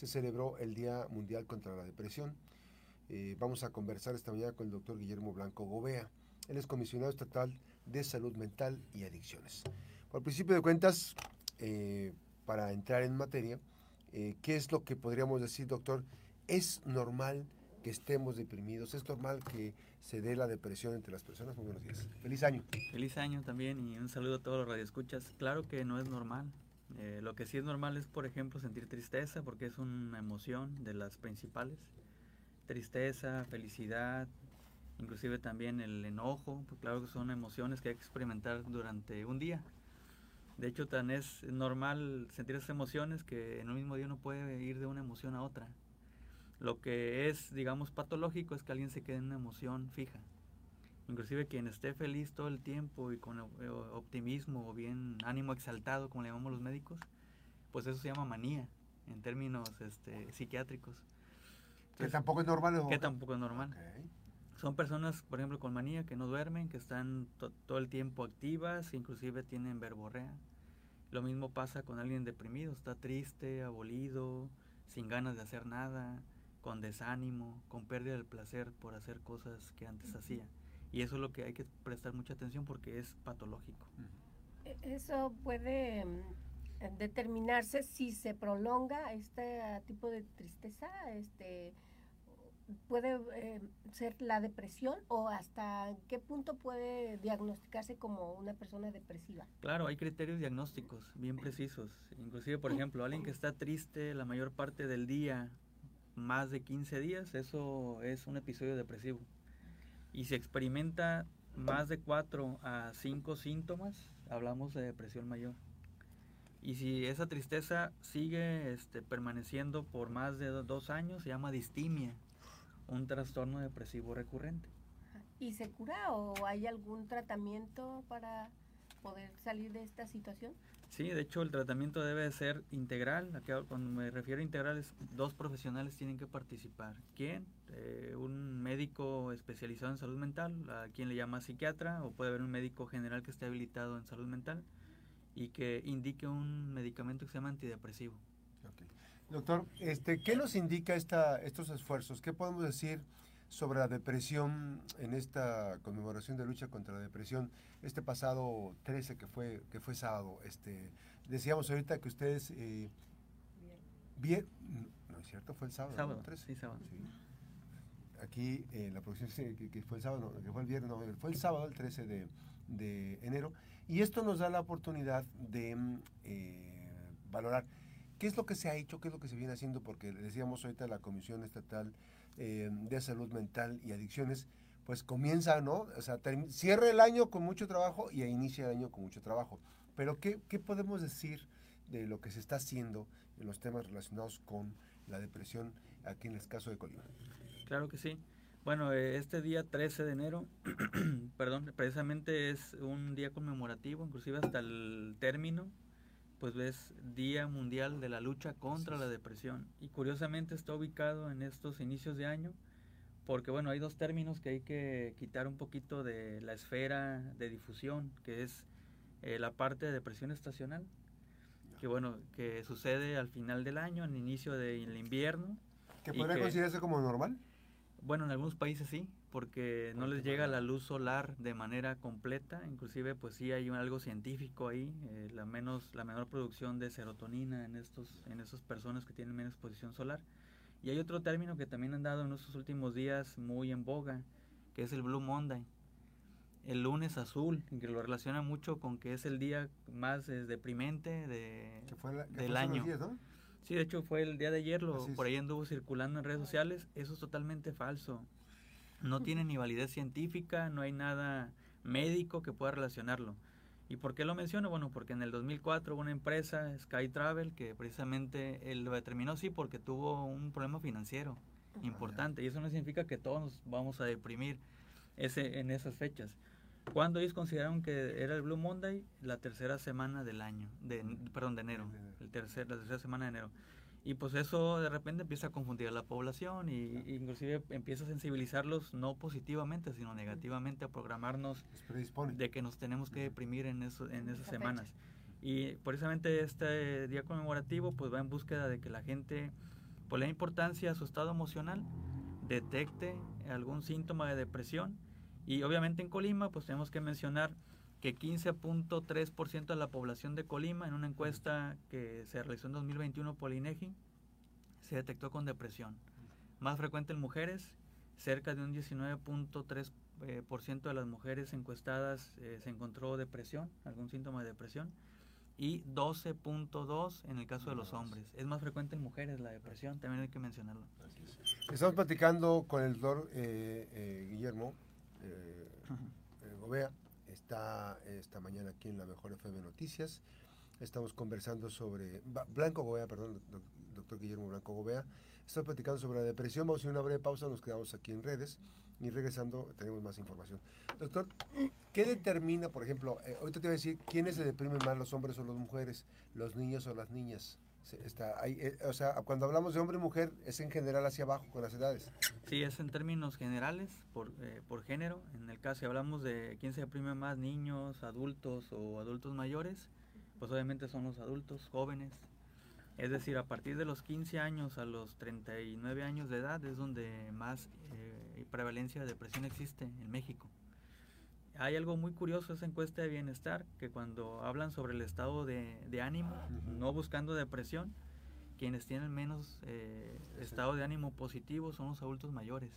se celebró el Día Mundial contra la Depresión. Eh, vamos a conversar esta mañana con el doctor Guillermo Blanco Gobea. Él es comisionado estatal de salud mental y adicciones. Por principio de cuentas, eh, para entrar en materia, eh, ¿qué es lo que podríamos decir, doctor? ¿Es normal que estemos deprimidos? ¿Es normal que se dé la depresión entre las personas? Muy buenos días. Feliz año. Feliz año también y un saludo a todos los radioescuchas. Claro que no es normal. Eh, lo que sí es normal es, por ejemplo, sentir tristeza porque es una emoción de las principales. Tristeza, felicidad, inclusive también el enojo, pues claro que son emociones que hay que experimentar durante un día. De hecho, tan es normal sentir esas emociones que en un mismo día uno puede ir de una emoción a otra. Lo que es, digamos, patológico es que alguien se quede en una emoción fija. Inclusive quien esté feliz todo el tiempo y con optimismo o bien ánimo exaltado, como le llamamos los médicos, pues eso se llama manía en términos este, psiquiátricos. que tampoco es normal. Que tampoco es normal. Son personas, por ejemplo, con manía que no duermen, que están todo el tiempo activas, inclusive tienen verborrea. Lo mismo pasa con alguien deprimido, está triste, abolido, sin ganas de hacer nada, con desánimo, con pérdida del placer por hacer cosas que antes hacía. Y eso es lo que hay que prestar mucha atención porque es patológico. E, eso puede mm, determinarse si se prolonga este tipo de tristeza, este puede eh, ser la depresión o hasta qué punto puede diagnosticarse como una persona depresiva. Claro, hay criterios diagnósticos bien precisos. Inclusive, por ejemplo, alguien que está triste la mayor parte del día, más de 15 días, eso es un episodio depresivo y se experimenta más de 4 a 5 síntomas, hablamos de depresión mayor. Y si esa tristeza sigue este, permaneciendo por más de dos años, se llama distimia, un trastorno depresivo recurrente. ¿Y se cura o hay algún tratamiento para poder salir de esta situación? Sí, de hecho el tratamiento debe ser integral. Cuando me refiero a integral dos profesionales tienen que participar. ¿Quién? Eh, un médico especializado en salud mental, a quien le llama psiquiatra, o puede haber un médico general que esté habilitado en salud mental y que indique un medicamento que se llama antidepresivo. Doctor, este, ¿qué nos indica esta, estos esfuerzos? ¿Qué podemos decir? Sobre la depresión en esta conmemoración de lucha contra la depresión este pasado 13 que fue que fue sábado este decíamos ahorita que ustedes eh, bien no es cierto fue el sábado sábado sí sábado. Aquí eh, la producción que, que, fue el sábado no, que fue el viernes no fue el sábado el 13 de, de enero. Y esto nos da la oportunidad de eh, valorar qué es lo que se ha hecho qué es lo que se viene haciendo porque decíamos ahorita la comisión estatal eh, de salud mental y adicciones, pues comienza, ¿no? O sea, cierra el año con mucho trabajo y inicia el año con mucho trabajo. Pero ¿qué, ¿qué, podemos decir de lo que se está haciendo en los temas relacionados con la depresión aquí en el caso de Colima? Claro que sí. Bueno, eh, este día 13 de enero, perdón, precisamente es un día conmemorativo, inclusive hasta el término pues ves Día Mundial de la Lucha contra la Depresión. Y curiosamente está ubicado en estos inicios de año, porque bueno, hay dos términos que hay que quitar un poquito de la esfera de difusión, que es eh, la parte de depresión estacional, que bueno, que sucede al final del año, al inicio del invierno. ¿Que podría considerarse como normal? Bueno, en algunos países sí, porque no les llega la luz solar de manera completa, inclusive pues sí hay algo científico ahí, eh, la menos la menor producción de serotonina en estos en esas personas que tienen menos exposición solar. Y hay otro término que también han dado en estos últimos días muy en boga, que es el Blue Monday. El lunes azul, que lo relaciona mucho con que es el día más eh, deprimente de, del año. Sí, de hecho fue el día de ayer, lo, por ahí anduvo circulando en redes sociales. Eso es totalmente falso. No tiene ni validez científica, no hay nada médico que pueda relacionarlo. ¿Y por qué lo menciono? Bueno, porque en el 2004 hubo una empresa, Sky Travel, que precisamente él lo determinó así porque tuvo un problema financiero importante. Y eso no significa que todos nos vamos a deprimir ese, en esas fechas. Cuando ellos consideraron que era el Blue Monday, la tercera semana del año, de, perdón, de enero, el tercer, la tercera semana de enero. Y pues eso de repente empieza a confundir a la población y, inclusive empieza a sensibilizarlos no positivamente, sino negativamente a programarnos de que nos tenemos que deprimir en, eso, en esas semanas. Y precisamente este día conmemorativo pues va en búsqueda de que la gente Por la importancia a su estado emocional, detecte algún síntoma de depresión y obviamente en Colima pues tenemos que mencionar que 15.3% de la población de Colima en una encuesta que se realizó en 2021 por INEGI se detectó con depresión. Más frecuente en mujeres, cerca de un 19.3% eh, de las mujeres encuestadas eh, se encontró depresión, algún síntoma de depresión y 12.2 en el caso de los hombres. Es más frecuente en mujeres la depresión, también hay que mencionarlo. Estamos platicando con el doctor eh, eh, Guillermo eh, Gobea, está esta mañana aquí en la Mejor FM Noticias. Estamos conversando sobre, Blanco Gobea, perdón, doctor Guillermo Blanco Gobea. Estamos platicando sobre la depresión, vamos a hacer una breve pausa, nos quedamos aquí en redes y regresando tenemos más información. Doctor, ¿qué determina, por ejemplo, eh, ahorita te voy a decir, quiénes se deprimen más, los hombres o las mujeres, los niños o las niñas? Está ahí, eh, o sea, cuando hablamos de hombre y mujer, es en general hacia abajo con las edades. Sí, es en términos generales, por, eh, por género. En el caso, si hablamos de quién se deprime más, niños, adultos o adultos mayores, pues obviamente son los adultos, jóvenes, es decir, a partir de los 15 años a los 39 años de edad es donde más eh, prevalencia de depresión existe en México. Hay algo muy curioso esa encuesta de bienestar, que cuando hablan sobre el estado de, ánimo, no buscando depresión, quienes tienen menos eh, estado de ánimo positivo son los adultos mayores.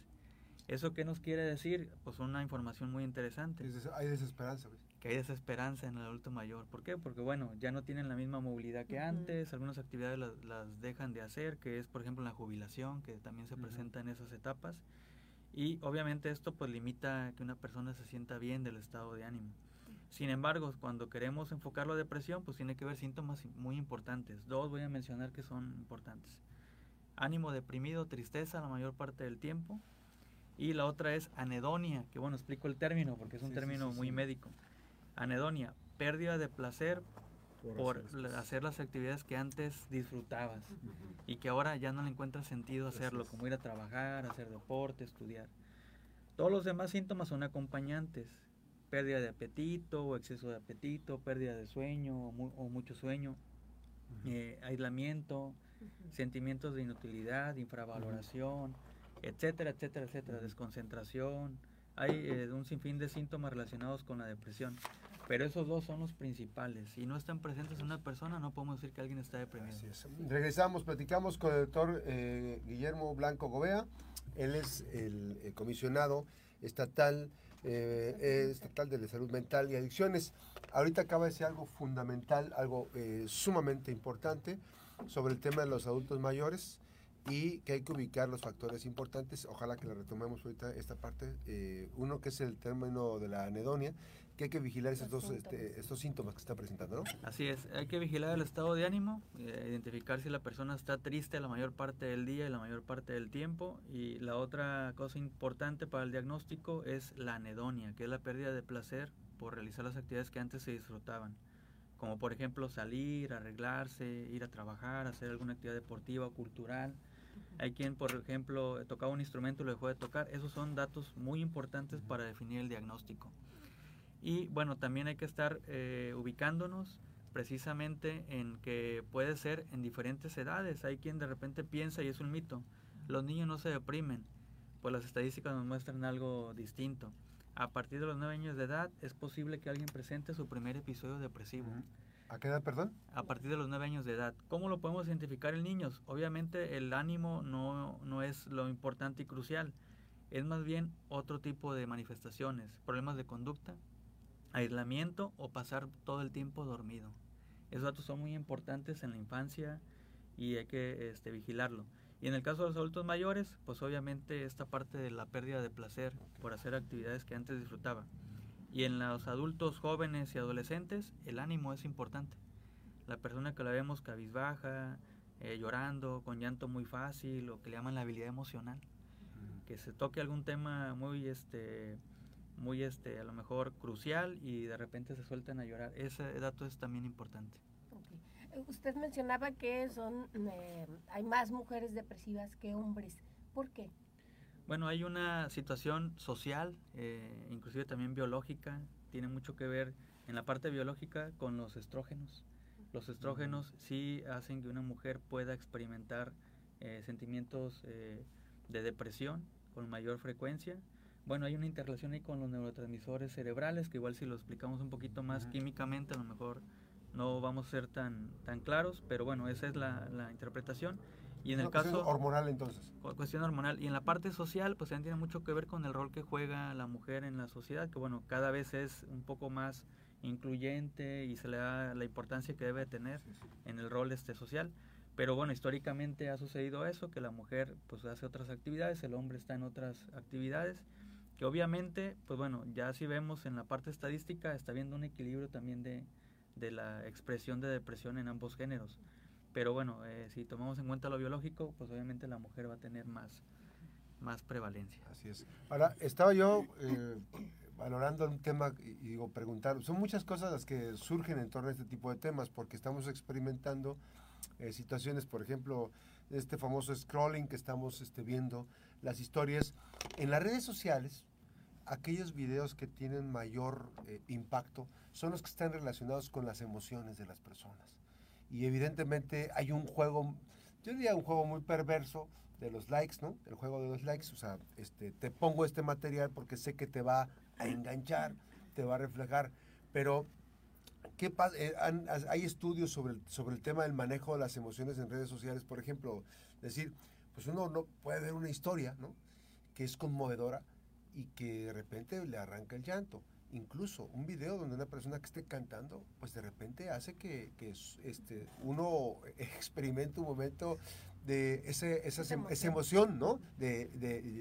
¿Eso qué nos quiere decir? Pues una información muy interesante. Hay desesperanza. ¿ves? que hay desesperanza en el adulto mayor. ¿Por qué? Porque bueno, ya no tienen la misma movilidad que antes, algunas actividades las, dejan de hacer, que es por ejemplo la jubilación, que también se presenta en esas etapas. Y obviamente esto pues limita que una persona se sienta bien del estado de ánimo. Sin embargo, cuando queremos enfocar la depresión, pues tiene que haber síntomas muy importantes. Dos voy a mencionar que son importantes. Ánimo deprimido, tristeza la mayor parte del tiempo. Y la otra es anedonia, que bueno, explico el término porque es un término muy médico Anedonia, pérdida de placer por, hacer las actividades que antes disfrutabas y que ahora ya no le encuentras sentido hacerlo, como ir a trabajar, hacer deporte, estudiar. Todos los demás síntomas son acompañantes, pérdida de apetito o exceso de apetito, pérdida de sueño o, mucho sueño, eh, aislamiento, sentimientos de inutilidad, infravaloración, etcétera, etcétera, etcétera, desconcentración, hay eh, un sinfín de síntomas relacionados con la depresión, pero esos dos son los principales. Si no están presentes en una persona, no podemos decir que alguien está deprimido. Regresamos, platicamos con el doctor eh, Guillermo Blanco Gobea. Él es el, comisionado estatal, eh, estatal de la salud mental y adicciones. Ahorita acaba de decir algo fundamental, algo sumamente importante sobre el tema de los adultos mayores y que hay que ubicar los factores importantes. Ojalá que la retomemos ahorita esta parte. Eh, uno que es el término de la anedonia, que hay que vigilar estos, dos, este, estos síntomas que está presentando, ¿no? Así es, hay que vigilar el estado de ánimo, eh, identificar si la persona está triste la mayor parte del día y la mayor parte del tiempo. Y la otra cosa importante para el diagnóstico es la anedonia, que es la pérdida de placer por realizar las actividades que antes se disfrutaban como por ejemplo salir, arreglarse, ir a trabajar, hacer alguna actividad deportiva o cultural, hay quien, por ejemplo, tocaba un instrumento y lo dejó de tocar. Esos son datos muy importantes para definir el diagnóstico. Y bueno, también hay que estar eh, ubicándonos precisamente en que puede ser en diferentes edades. Hay quien de repente piensa, y es un mito, los niños no se deprimen. Pues las estadísticas nos muestran algo distinto. A partir de los nueve años de edad es posible que alguien presente su primer episodio depresivo. ¿A qué edad, perdón? A partir de los nueve años de edad. ¿Cómo lo podemos identificar en niños? Obviamente el ánimo no, no es lo importante y crucial. Es más bien otro tipo de manifestaciones, problemas de conducta, aislamiento o pasar todo el tiempo dormido. Esos datos son muy importantes en la infancia y hay que este, vigilarlo. Y en el caso de los adultos mayores, pues obviamente esta parte de la pérdida de placer por hacer actividades que antes disfrutaba. Y en los adultos jóvenes y adolescentes, el ánimo es importante. La persona que la vemos cabizbaja, eh, llorando, con llanto muy fácil, o que le llaman la habilidad emocional. Que se toque algún tema muy, este, muy, este, a lo mejor crucial y de repente se sueltan a llorar. Ese dato es también importante. Usted mencionaba que son, eh, hay más mujeres depresivas que hombres. ¿Por qué? Bueno, hay una situación social, eh, inclusive también biológica, tiene mucho que ver en la parte biológica con los estrógenos. Los estrógenos sí hacen que una mujer pueda experimentar eh, sentimientos eh, de depresión con mayor frecuencia. Bueno, hay una interrelación ahí con los neurotransmisores cerebrales, que igual si lo explicamos un poquito más químicamente, a lo mejor no vamos a ser tan, tan claros, pero bueno, esa es la, la interpretación. Y en el caso hormonal entonces. Cuestión hormonal. Y en la parte social, pues también tiene mucho que ver con el rol que juega la mujer en la sociedad, que bueno, cada vez es un poco más incluyente y se le da la importancia que debe tener en el rol este social. Pero bueno, históricamente ha sucedido eso, que la mujer pues hace otras actividades, el hombre está en otras actividades, que obviamente, pues bueno, ya si vemos en la parte estadística, está habiendo un equilibrio también de, de la expresión de depresión en ambos géneros. Pero bueno, eh, si tomamos en cuenta lo biológico, pues obviamente la mujer va a tener más, más prevalencia. Así es. Ahora, estaba yo eh, valorando un tema y, digo, preguntar, son muchas cosas las que surgen en torno a este tipo de temas, porque estamos experimentando eh, situaciones, por ejemplo, este famoso scrolling que estamos este, viendo, las historias. En las redes sociales, aquellos videos que tienen mayor impacto son los que están relacionados con las emociones de las personas y evidentemente hay un juego, yo diría un juego muy perverso de los likes, ¿no? El juego de los likes, o sea, este, te pongo este material porque sé que te va a enganchar, te va a reflejar, pero ¿qué pasa? Eh, hay estudios sobre el, sobre el tema del manejo de las emociones en redes sociales, por ejemplo, decir, pues uno no puede ver una historia, ¿no? Que es conmovedora y que de repente le arranca el llanto incluso un video donde una persona que esté cantando, pues de repente hace que, este, uno experimente un momento de ese, esa, emoción. ¿no? De,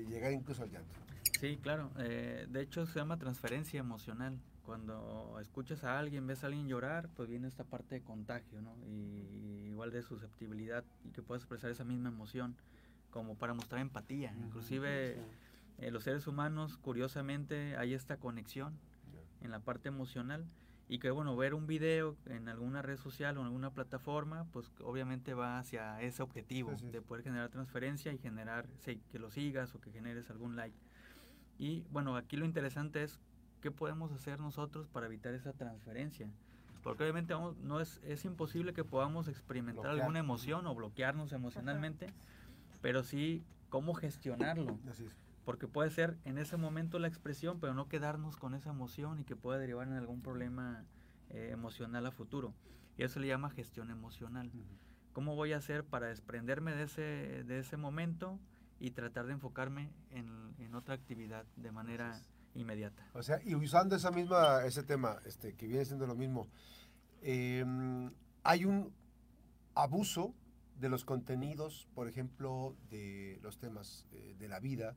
llegar incluso al llanto. Sí, claro. Eh, de hecho, se llama transferencia emocional. Cuando escuchas a alguien, ves a alguien llorar, pues viene esta parte de contagio, ¿no? Y, igual de susceptibilidad y que puedes expresar esa misma emoción como para mostrar empatía. Inclusive eh, los seres humanos, curiosamente, hay esta conexión en la parte emocional y que bueno, ver un video en alguna red social o en alguna plataforma, pues obviamente va hacia ese objetivo de poder generar transferencia y generar que lo sigas o que generes algún like. Y bueno, aquí lo interesante es qué podemos hacer nosotros para evitar esa transferencia. Porque obviamente vamos, no es, es imposible que podamos experimentar alguna emoción o bloquearnos emocionalmente, pero sí cómo gestionarlo. Así es porque puede ser en ese momento la expresión, pero no quedarnos con esa emoción y que pueda derivar en algún problema eh, emocional a futuro. Y eso se le llama gestión emocional. ¿Cómo voy a hacer para desprenderme de ese, de ese momento y tratar de enfocarme en, en otra actividad de manera inmediata? O sea, y usando esa misma, ese tema, este, que viene siendo lo mismo, em, hay un abuso de los contenidos, por ejemplo, de los temas eh, de la vida,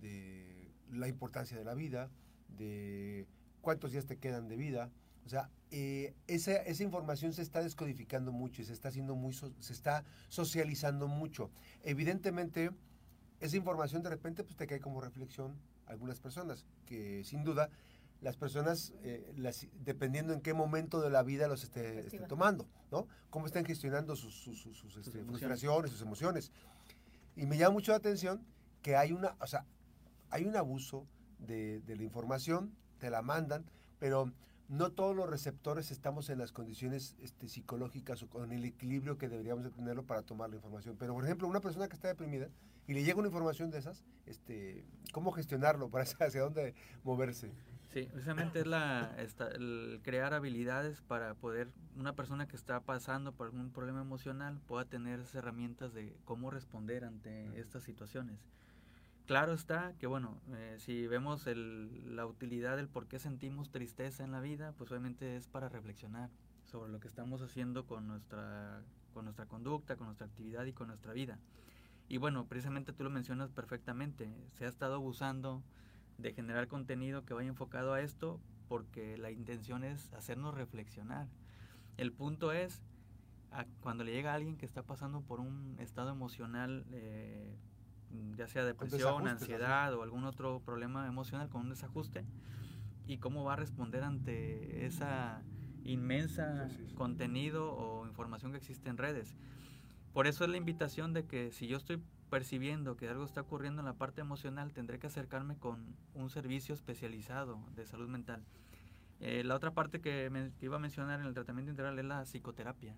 de la importancia de la vida, de cuántos días te quedan de vida. O sea, eh, esa, esa, información se está descodificando mucho y se está haciendo muy se está socializando mucho. Evidentemente, esa información de repente pues te cae como reflexión a algunas personas, que sin duda las personas, eh, las, dependiendo en qué momento de la vida los esté, tomando, ¿no? Cómo están gestionando sus, sus, sus, este, frustraciones, sus emociones. Y me llama mucho la atención que hay una, o sea, hay un abuso de, la información, te la mandan, pero no todos los receptores estamos en las condiciones este, psicológicas o con el equilibrio que deberíamos de tenerlo para tomar la información. Pero, por ejemplo, una persona que está deprimida y le llega una información de esas, este, ¿cómo gestionarlo para hacia dónde moverse? Sí, precisamente es la, el crear habilidades para poder, una persona que está pasando por algún problema emocional pueda tener esas herramientas de cómo responder ante estas situaciones. Claro está que, bueno, eh, si vemos el, la utilidad del por qué sentimos tristeza en la vida, pues obviamente es para reflexionar sobre lo que estamos haciendo con nuestra, con nuestra conducta, con nuestra actividad y con nuestra vida. Y bueno, precisamente tú lo mencionas perfectamente, se ha estado abusando de generar contenido que vaya enfocado a esto porque la intención es hacernos reflexionar. El punto es, cuando le llega a alguien que está pasando por un estado emocional eh, ya sea depresión, ansiedad o algún otro problema emocional con un desajuste y cómo va a responder ante esa inmensa contenido o información que existe en redes. Por eso es la invitación de que si yo estoy percibiendo que algo está ocurriendo en la parte emocional, tendré que acercarme con un servicio especializado de salud mental. Eh, la otra parte que, me, que, iba a mencionar en el tratamiento integral es la psicoterapia.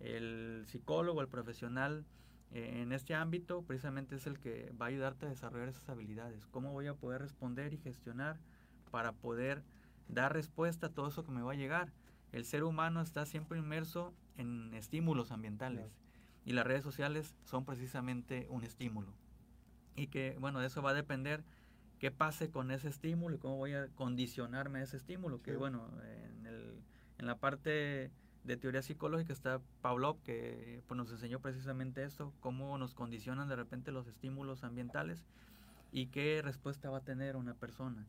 El psicólogo, el profesional Eh, en este ámbito precisamente es el que va a ayudarte a desarrollar esas habilidades. ¿Cómo voy a poder responder y gestionar para poder dar respuesta a todo eso que me va a llegar? El ser humano está siempre inmerso en estímulos ambientales y las redes sociales son precisamente un estímulo. Y que, bueno, de eso va a depender qué pase con ese estímulo y cómo voy a condicionarme a ese estímulo. Que, bueno, en, el, en la parte de teoría psicológica está Pavlov, que pues, nos enseñó precisamente esto, cómo nos condicionan de repente los estímulos ambientales y qué respuesta va a tener una persona.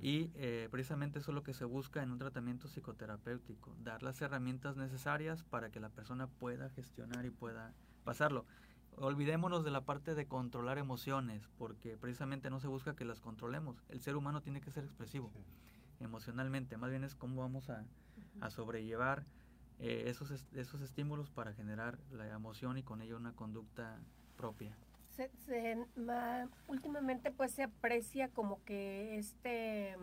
Y eh, precisamente eso es lo que se busca en un tratamiento psicoterapéutico, dar las herramientas necesarias para que la persona pueda gestionar y pueda pasarlo. Olvidémonos de la parte de controlar emociones, porque precisamente no se busca que las controlemos. El ser humano tiene que ser expresivo emocionalmente, más bien es cómo vamos a, a sobrellevar eh, esos, esos estímulos para generar la emoción y con ello una conducta propia. últimamente pues se aprecia como que este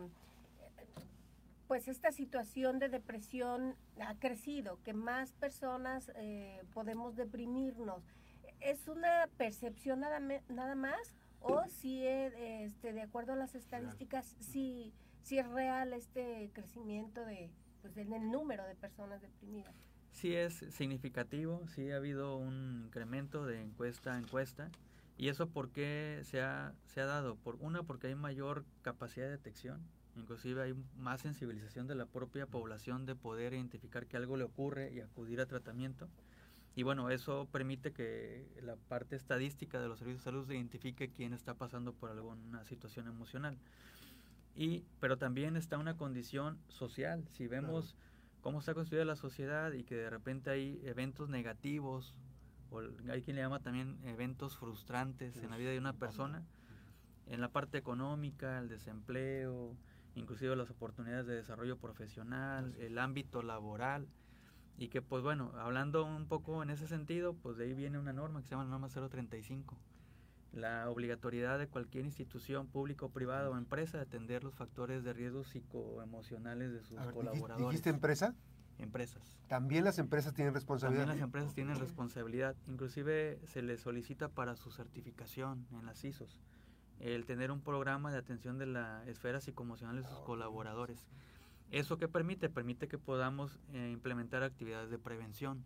pues esta situación de depresión ha crecido, que más personas eh, podemos deprimirnos. ¿Es una percepción nada, nada más o si este, de acuerdo a las estadísticas, si, si es real este crecimiento de, pues en el número de personas deprimidas. Sí es significativo, sí ha habido un incremento de encuesta a encuesta. ¿Y eso por qué se ha, se ha dado? Por una, porque hay mayor capacidad de detección, inclusive hay más sensibilización de la propia población de poder identificar que algo le ocurre y acudir a tratamiento. Y bueno, eso permite que la parte estadística de los servicios de salud identifique quién está pasando por alguna situación emocional. Y, pero también está una condición social. Si vemos cómo está construida la sociedad y que de repente hay eventos negativos, o hay quien le llama también eventos frustrantes en la vida de una persona, en la parte económica, el desempleo, inclusive las oportunidades de desarrollo profesional, el ámbito laboral, y que pues bueno, hablando un poco en ese sentido, pues de ahí viene una norma que se llama la norma 035, la obligatoriedad de cualquier institución pública o privada o empresa de atender los factores de riesgo psicoemocionales de sus colaboradores. ¿Dijiste empresa? Empresas. ¿También las empresas tienen responsabilidad? También las empresas tienen responsabilidad. Inclusive se les solicita para su certificación en las ISOs el tener un programa de atención de la esfera psicoemocional de sus colaboradores. ¿Eso qué permite? Permite que podamos eh, implementar actividades de prevención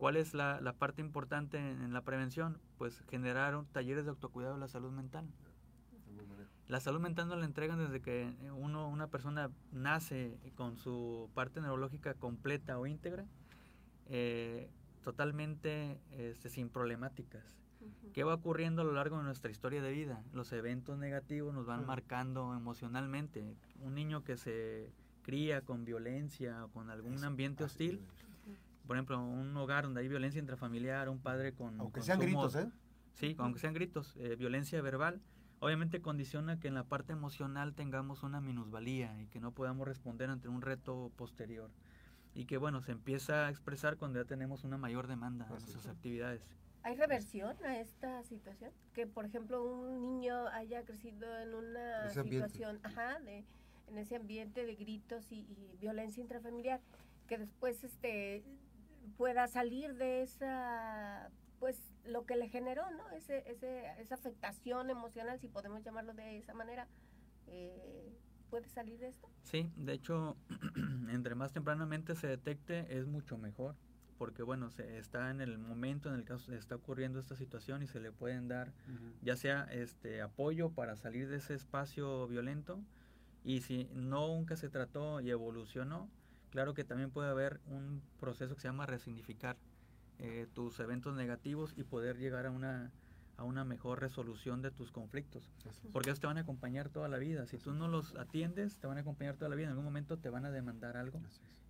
¿Cuál es la, la parte importante en, la prevención? Pues generar talleres de autocuidado de la salud mental. La salud mental no la entregan desde que uno, una persona nace con su parte neurológica completa o íntegra, eh, totalmente este, sin problemáticas. ¿Qué va ocurriendo a lo largo de nuestra historia de vida? Los eventos negativos nos van marcando emocionalmente. Un niño que se cría con violencia o con algún ambiente hostil, por ejemplo, un hogar donde hay violencia intrafamiliar, un padre con... Aunque sean gritos, ¿eh? Sí, aunque sean gritos, eh, violencia verbal, obviamente condiciona que en la parte emocional tengamos una minusvalía y que no podamos responder ante un reto posterior. Y que, bueno, se empieza a expresar cuando ya tenemos una mayor demanda en nuestras actividades. ¿Hay reversión a esta situación? Que, por ejemplo, un niño haya crecido en una situación, ajá, de, en ese ambiente de gritos y, y violencia intrafamiliar, que después este pueda salir de esa, pues lo que le generó, ¿no? Ese, ese, esa afectación emocional, si podemos llamarlo de esa manera, eh, ¿puede salir de esto? Sí, de hecho, entre más tempranamente se detecte es mucho mejor, porque bueno, se está en el momento en el que está ocurriendo esta situación y se le pueden dar ya sea este apoyo para salir de ese espacio violento y si no nunca se trató y evolucionó, Claro que también puede haber un proceso que se llama resignificar eh, tus eventos negativos y poder llegar a una, a una mejor resolución de tus conflictos. Porque ellos te van a acompañar toda la vida. Si tú no los atiendes, te van a acompañar toda la vida. En algún momento te van a demandar algo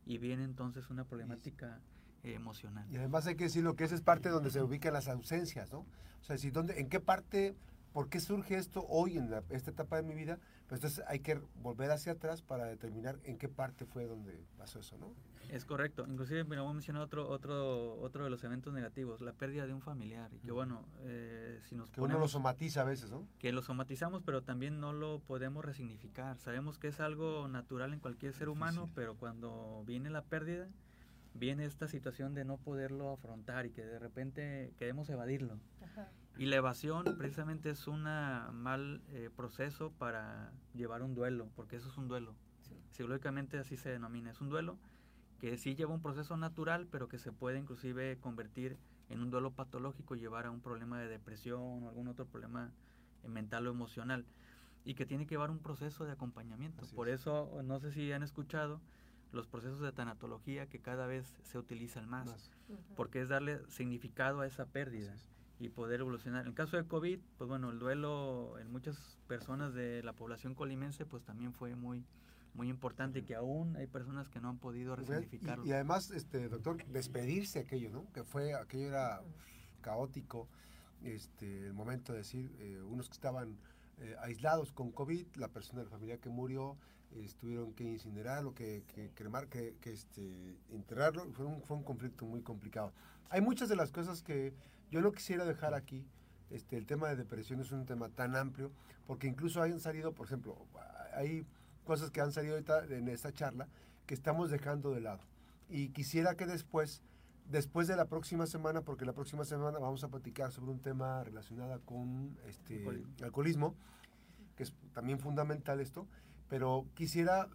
y viene entonces una problemática emocional. Y además hay que decir lo que es, es parte donde se ubican las ausencias, ¿no? O sea, si dónde, ¿en qué parte ¿Por qué surge esto hoy en esta etapa de mi vida? Pues entonces hay que volver hacia atrás para determinar en qué parte fue donde pasó eso, ¿no? Es correcto. Inclusive, mira, voy a mencionar otro, otro, otro de los eventos negativos, la pérdida de un familiar. Y que bueno, eh, si nos Que uno lo somatiza a veces, ¿no? Que lo somatizamos, pero también no lo podemos resignificar. Sabemos que es algo natural en cualquier ser humano, pero cuando viene la pérdida, viene esta situación de no poderlo afrontar y que de repente queremos evadirlo. Y la evasión precisamente es un mal eh, proceso para llevar un duelo, porque eso es un duelo. Psicológicamente así se denomina, es un duelo que sí lleva un proceso natural, pero que se puede inclusive convertir en un duelo patológico, llevar a un problema de depresión o algún otro problema eh, mental o emocional, y que tiene que llevar un proceso de acompañamiento. Por eso, no sé si han escuchado los procesos de tanatología que cada vez se utilizan más, porque es darle significado a esa pérdida y poder evolucionar. En el caso de COVID, pues bueno, el duelo en muchas personas de la población colimense pues también fue muy muy importante y que aún hay personas que no han podido resignificarlo. Y, además, este doctor, despedirse aquello, ¿no? Que fue, aquello era caótico, este, el momento de decir, eh, unos que estaban eh, aislados con COVID, la persona de la familia que murió, tuvieron que incinerarlo, que, que cremar, que, que este, enterrarlo, fue un, fue un conflicto muy complicado. Hay muchas de las cosas que yo no quisiera dejar aquí, este, el tema de depresión es un tema tan amplio, porque incluso hayan salido, por ejemplo, hay cosas que han salido ahorita en esta charla que estamos dejando de lado. Y quisiera que después, después de la próxima semana, porque la próxima semana vamos a platicar sobre un tema relacionado con este, alcoholismo, que es también fundamental esto, pero quisiera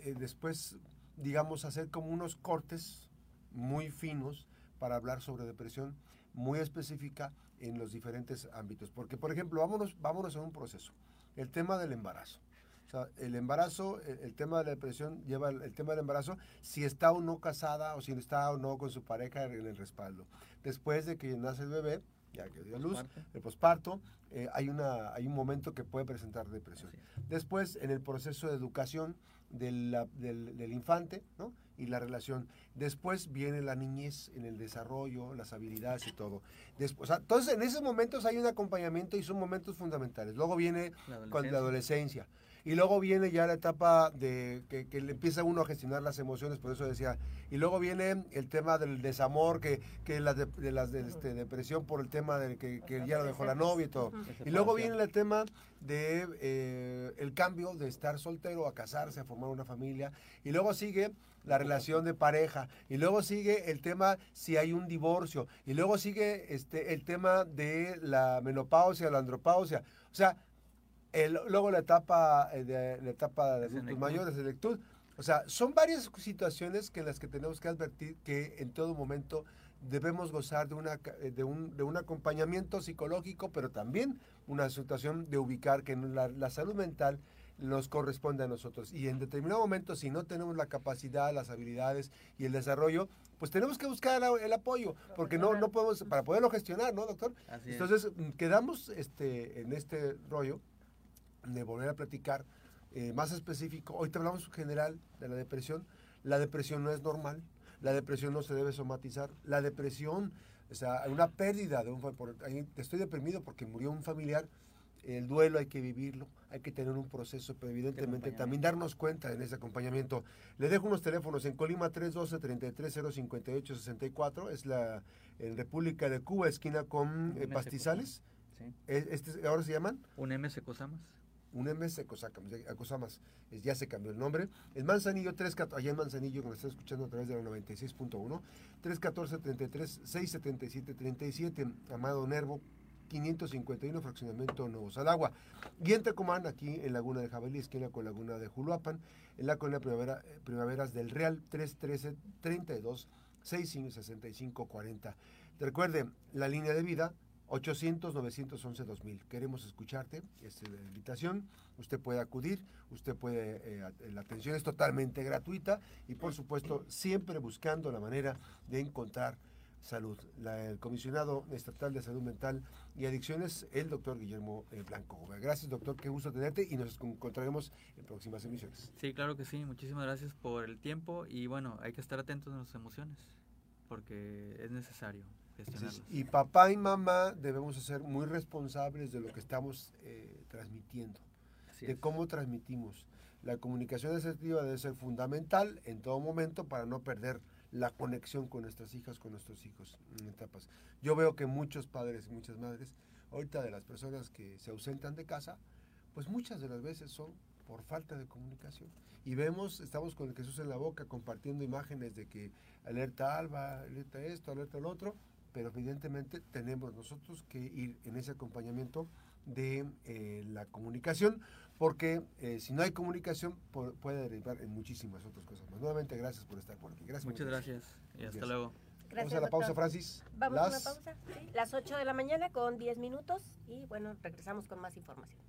eh, después, digamos, hacer como unos cortes muy finos para hablar sobre depresión muy específica en los diferentes ámbitos. Porque, por ejemplo, vámonos, vámonos a un proceso. El tema del embarazo. O sea, el embarazo, el, tema de la depresión lleva el, tema del embarazo si está o no casada o si está o no con su pareja en el respaldo. Después de que nace el bebé, ya que dio luz, el posparto, eh, hay, una, hay un momento que puede presentar depresión. Después, en el proceso de educación del, del, infante, ¿no? y la relación. Después viene la niñez en el desarrollo, las habilidades y todo. Después, entonces, en esos momentos hay un acompañamiento y son momentos fundamentales. Luego viene con la adolescencia. Y luego viene ya la etapa de que, le empieza uno a gestionar las emociones, por eso decía. Y luego viene el tema del desamor, que, que la de, de este, depresión por el tema de que, ya lo dejó la novia y todo. Y luego viene el tema de eh, el cambio de estar soltero a casarse, a formar una familia. Y luego sigue la relación de pareja. Y luego sigue el tema si hay un divorcio. Y luego sigue este, el tema de la menopausia, la andropausia. O sea, luego la etapa, eh, de, la etapa de adultos mayores, de lectura. O sea, son varias situaciones que en las que tenemos que advertir que en todo momento debemos gozar de, una, eh, de, un, de un acompañamiento psicológico, pero también una situación de ubicar que la, la salud mental nos corresponde a nosotros. Y en determinado momento, si no tenemos la capacidad, las habilidades y el desarrollo, pues tenemos que buscar el apoyo, porque no, no podemos, para poderlo gestionar, ¿no, doctor? Entonces, quedamos este, en este rollo de volver a platicar eh, más específico. Hoy te hablamos en general de la depresión. La depresión no es normal, la depresión no se debe somatizar. La depresión, o sea, una pérdida de un por, estoy deprimido porque murió un familiar. El duelo hay que vivirlo, hay que tener un proceso, pero evidentemente también darnos cuenta en ese acompañamiento. Le dejo unos teléfonos en Colima 312-330-5864, es la en República de Cuba, esquina con eh, Pastizales. Este, ¿Ahora se llaman? Un MS Cosamas un MS ya se cambió el nombre. En Manzanillo, 3, allá en Manzanillo, que nos está escuchando a través de la 96.1, 314-33-677-37, Amado Nervo, 551, fraccionamiento Nuevos al Agua. Y en Tecomán, aquí en Laguna de Jabalí, esquina con Laguna de Juluapan, en la colonia primavera, Primaveras del Real, 313-32, 65 40. Recuerde, la línea de vida 800-911-2000. Queremos escucharte, es la invitación. Usted puede acudir, usted puede, eh, la atención es totalmente gratuita y por supuesto siempre buscando la manera de encontrar salud. el comisionado estatal de salud mental y adicciones, el doctor Guillermo eh, Blanco. Gracias doctor, qué gusto tenerte y nos encontraremos en próximas emisiones. Sí, claro que sí, muchísimas gracias por el tiempo y bueno, hay que estar atentos a nuestras emociones porque es necesario y papá y mamá debemos ser muy responsables de lo que estamos eh, transmitiendo, de cómo transmitimos. La comunicación asertiva debe ser fundamental en todo momento para no perder la conexión con nuestras hijas, con nuestros hijos en etapas. Yo veo que muchos padres y muchas madres, ahorita de las personas que se ausentan de casa, pues muchas de las veces son por falta de comunicación. Y vemos, estamos con el Jesús en la boca compartiendo imágenes de que alerta alba, alerta esto, alerta lo otro, pero evidentemente tenemos nosotros que ir en ese acompañamiento de eh, la comunicación, porque eh, si no hay comunicación puede derivar en muchísimas otras cosas más. Nuevamente, gracias por estar por aquí. Gracias. Muchas gracias y hasta luego. Vamos a la pausa, Francis. Vamos a la pausa, sí, las 8 de la mañana con 10 minutos y bueno, regresamos con más información.